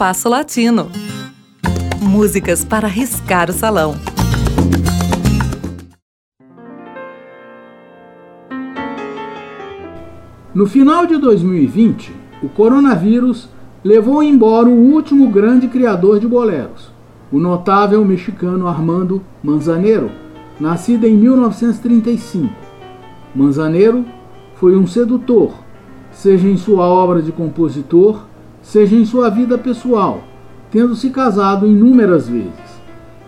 Espaço Latino. Músicas para riscar o salão. No final de 2020, o coronavírus levou embora o último grande criador de boleros, o notável mexicano Armando Manzanero, nascido em 1935. Manzanero foi um sedutor, seja em sua obra de compositor, seja em sua vida pessoal, tendo se casado inúmeras vezes.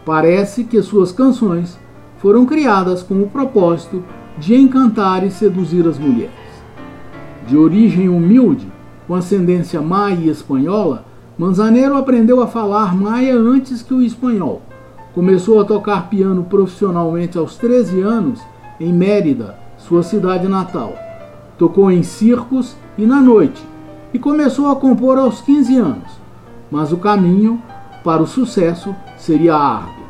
Parece que suas canções foram criadas com o propósito de encantar e seduzir as mulheres. De origem humilde, com ascendência maia e espanhola, Manzanero aprendeu a falar maia antes que o espanhol. Começou a tocar piano profissionalmente aos 13 anos em Mérida, sua cidade natal. Tocou em circos e na noite e começou a compor aos 15 anos. Mas o caminho para o sucesso seria árduo.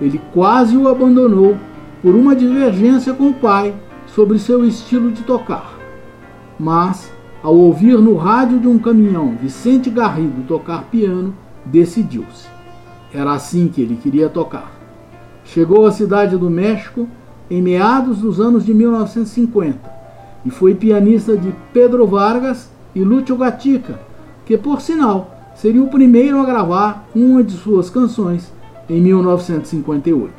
Ele quase o abandonou por uma divergência com o pai sobre seu estilo de tocar mas, ao ouvir no rádio de um caminhão Vicente Garrido tocar piano, decidiu-se. Era assim que ele queria tocar. Chegou à cidade do México em meados dos anos de 1950 e foi pianista de Pedro Vargas e Lúcio Gatica, que, por sinal, seria o primeiro a gravar uma de suas canções em 1958.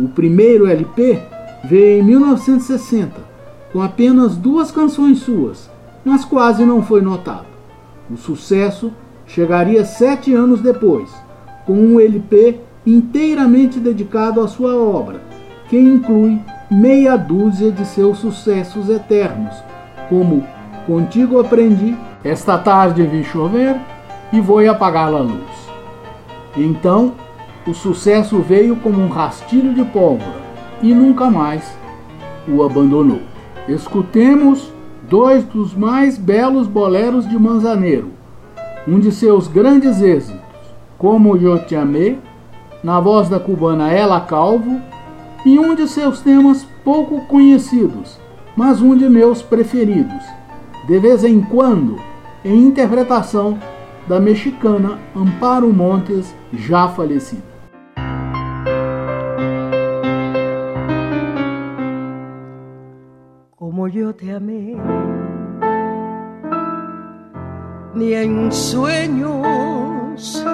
O primeiro LP veio em 1960 com apenas duas canções suas, mas quase não foi notado. O sucesso chegaria sete anos depois, com um LP inteiramente dedicado à sua obra, que inclui meia dúzia de seus sucessos eternos, como Contigo Aprendi, Esta Tarde Vi Chover e Vou Apagar a Luz. Então, o sucesso veio como um rastilho de pólvora e nunca mais o abandonou. Escutemos dois dos mais belos boleros de Manzaneiro, um de seus grandes êxitos, Como Eu Te na voz da cubana Ela Calvo, e um de seus temas pouco conhecidos, mas um de meus preferidos, de vez em quando, em interpretação da mexicana Amparo Montes, já falecida. yo te amé, ni en sueños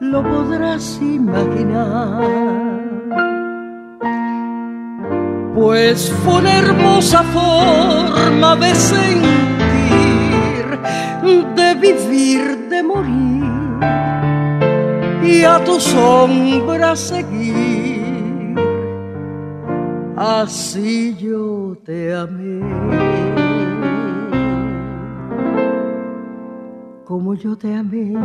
lo podrás imaginar. Pues fue una hermosa forma de sentir, de vivir, de morir. Y a tu sombra seguir. Así yo te amé. Como yo te amé,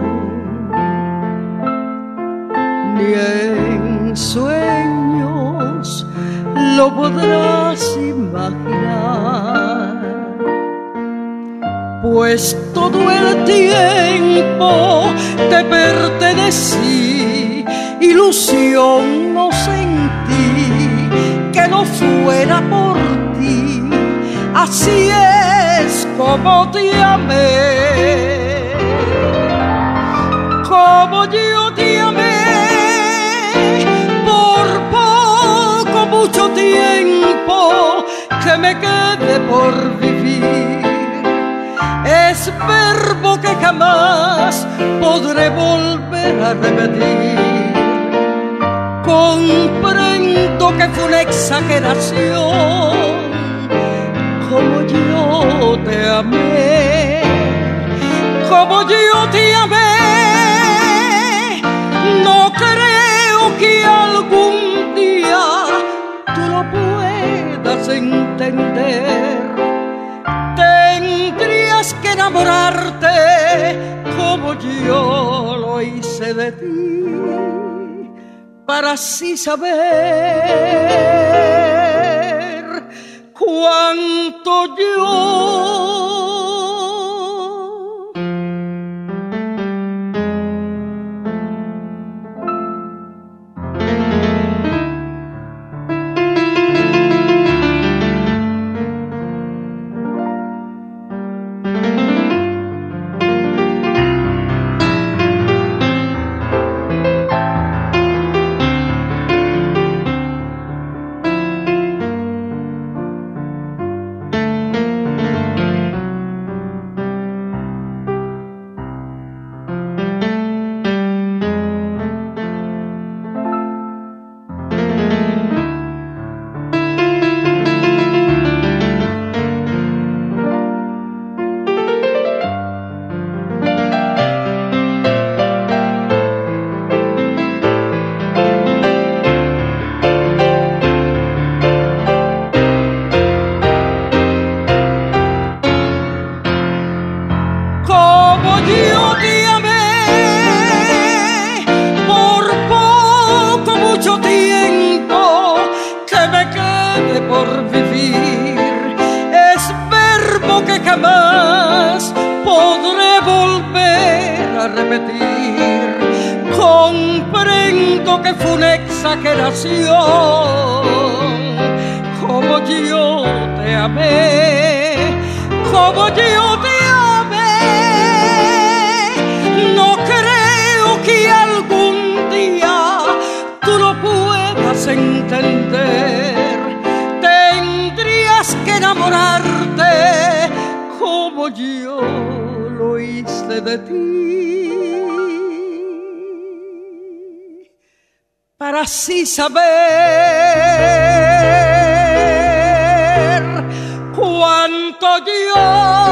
ni en sueños lo podrás imaginar. Pues todo el tiempo te pertenecí, ilusión no sentí no fuera por ti. Así es como te amé, como yo te amé, tiempo que me quede por vivir. Es verbo que jamás podré volver a repetir comprendo que fue una exageración, como yo te amé, como yo te amé, Tendrías que enamorarte como yo lo hice de ti para así saber cuánto yo repetir. Comprendo que fue una exageración, como yo te amé, como yo te amé. No creo que algún día tú lo puedas entender. Tendrías que enamorarte como yo lo hice de ti. Para así saber cuánto yo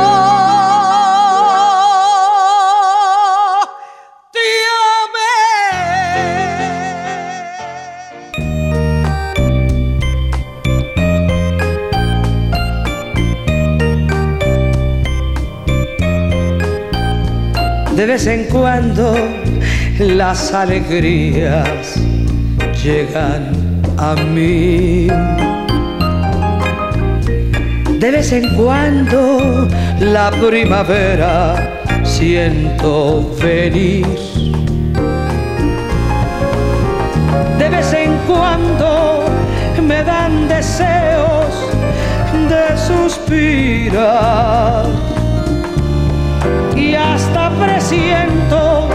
De vez en cuando las alegrías llegan a mí. De vez en cuando la primavera siento venir. De vez en cuando me dan deseos de suspirar. Y hasta presiento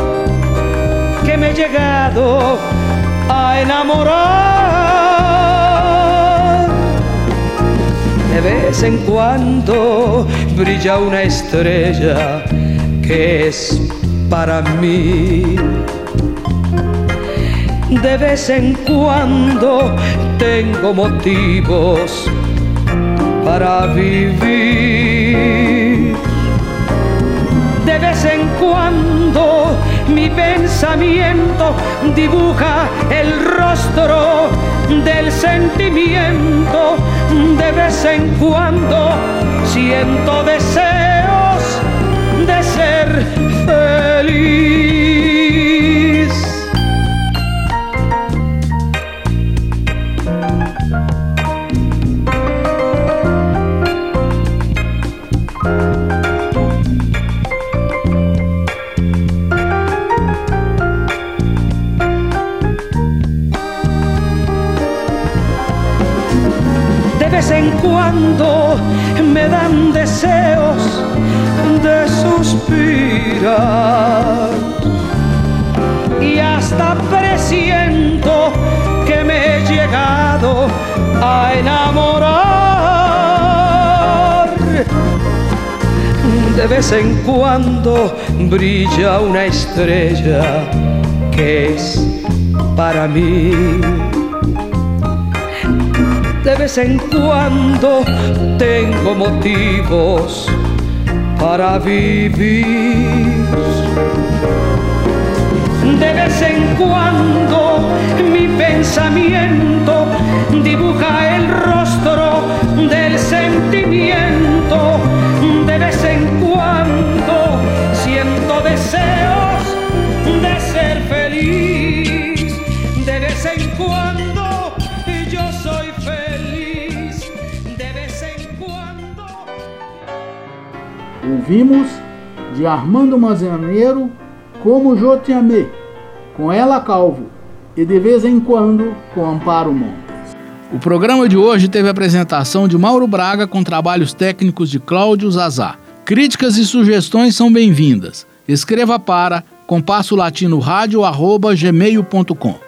que me he llegado a enamorar. De vez en cuando brilla una estrella que es para mí. De vez en cuando tengo motivos para vivir. De vez en cuando mi pensamiento dibuja el rostro del sentimiento. De vez en cuando siento deseos de ser feliz. Me dan deseos de suspirar y hasta presiento que me he llegado a enamorar. De vez en cuando brilla una estrella que es para mí de vez en cuando tengo motivos para vivir. De vez en cuando mi pensamiento dibuja el rostro Ouvimos de Armando Manzaneiro Como Amei, com Ela Calvo, e de vez em quando com Amparo Montes. O programa de hoje teve a apresentação de Mauro Braga com trabalhos técnicos de Cláudio Zazá. Críticas e sugestões são bem-vindas. Escreva para compasso latino rádio arroba gmail.com.